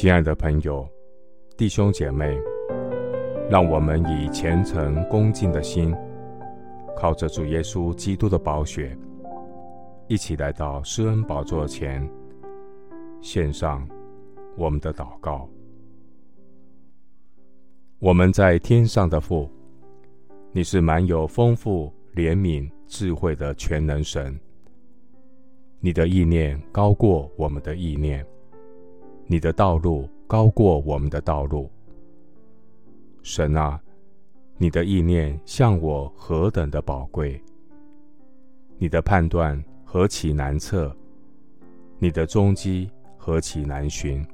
亲爱的朋友、弟兄姐妹，让我们以虔诚恭敬的心，靠着主耶稣基督的宝血，一起来到施恩宝座前，献上我们的祷告。我们在天上的父，你是满有丰富怜悯、智慧的全能神。你的意念高过我们的意念，你的道路高过我们的道路。神啊，你的意念向我何等的宝贵！你的判断何其难测，你的踪迹何其难寻。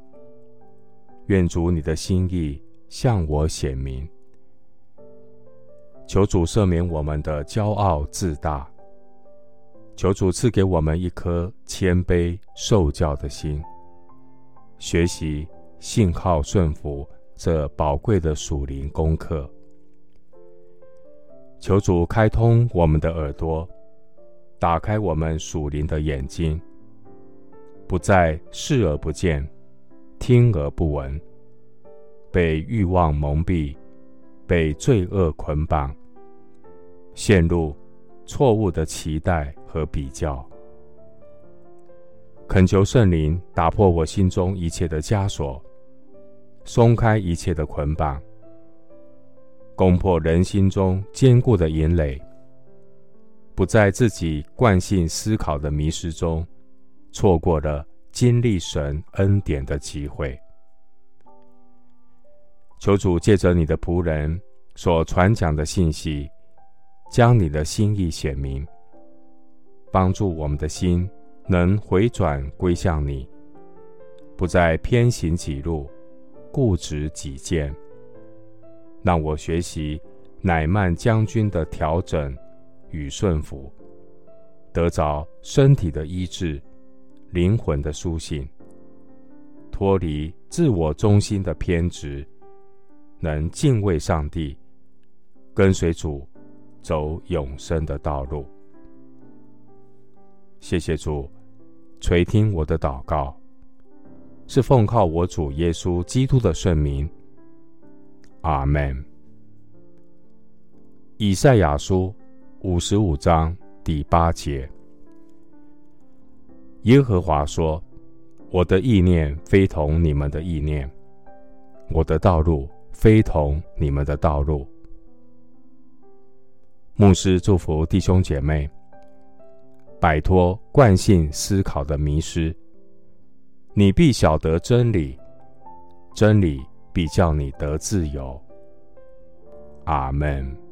愿主你的心意向我显明。求主赦免我们的骄傲自大。求主赐给我们一颗谦卑受教的心，学习信号顺服这宝贵的属灵功课。求主开通我们的耳朵，打开我们属灵的眼睛，不再视而不见，听而不闻，被欲望蒙蔽，被罪恶捆绑，陷入错误的期待和比较，恳求圣灵打破我心中一切的枷锁，松开一切的捆绑，攻破人心中坚固的营垒，不在自己惯性思考的迷失中，错过了经历神恩典的机会。求主借着你的仆人所传讲的信息。将你的心意显明，帮助我们的心能回转归向你，不再偏行己路，固执己见。让我学习乃曼将军的调整与顺服，得着身体的医治，灵魂的苏醒，脱离自我中心的偏执，能敬畏上帝，跟随主。走永生的道路。谢谢主垂听我的祷告，是奉靠我主耶稣基督的圣名。阿门。以赛亚书五十五章第八节：耶和华说：“我的意念非同你们的意念，我的道路非同你们的道路。”牧师祝福弟兄姐妹，摆脱惯性思考的迷失，你必晓得真理，真理必叫你得自由。阿门。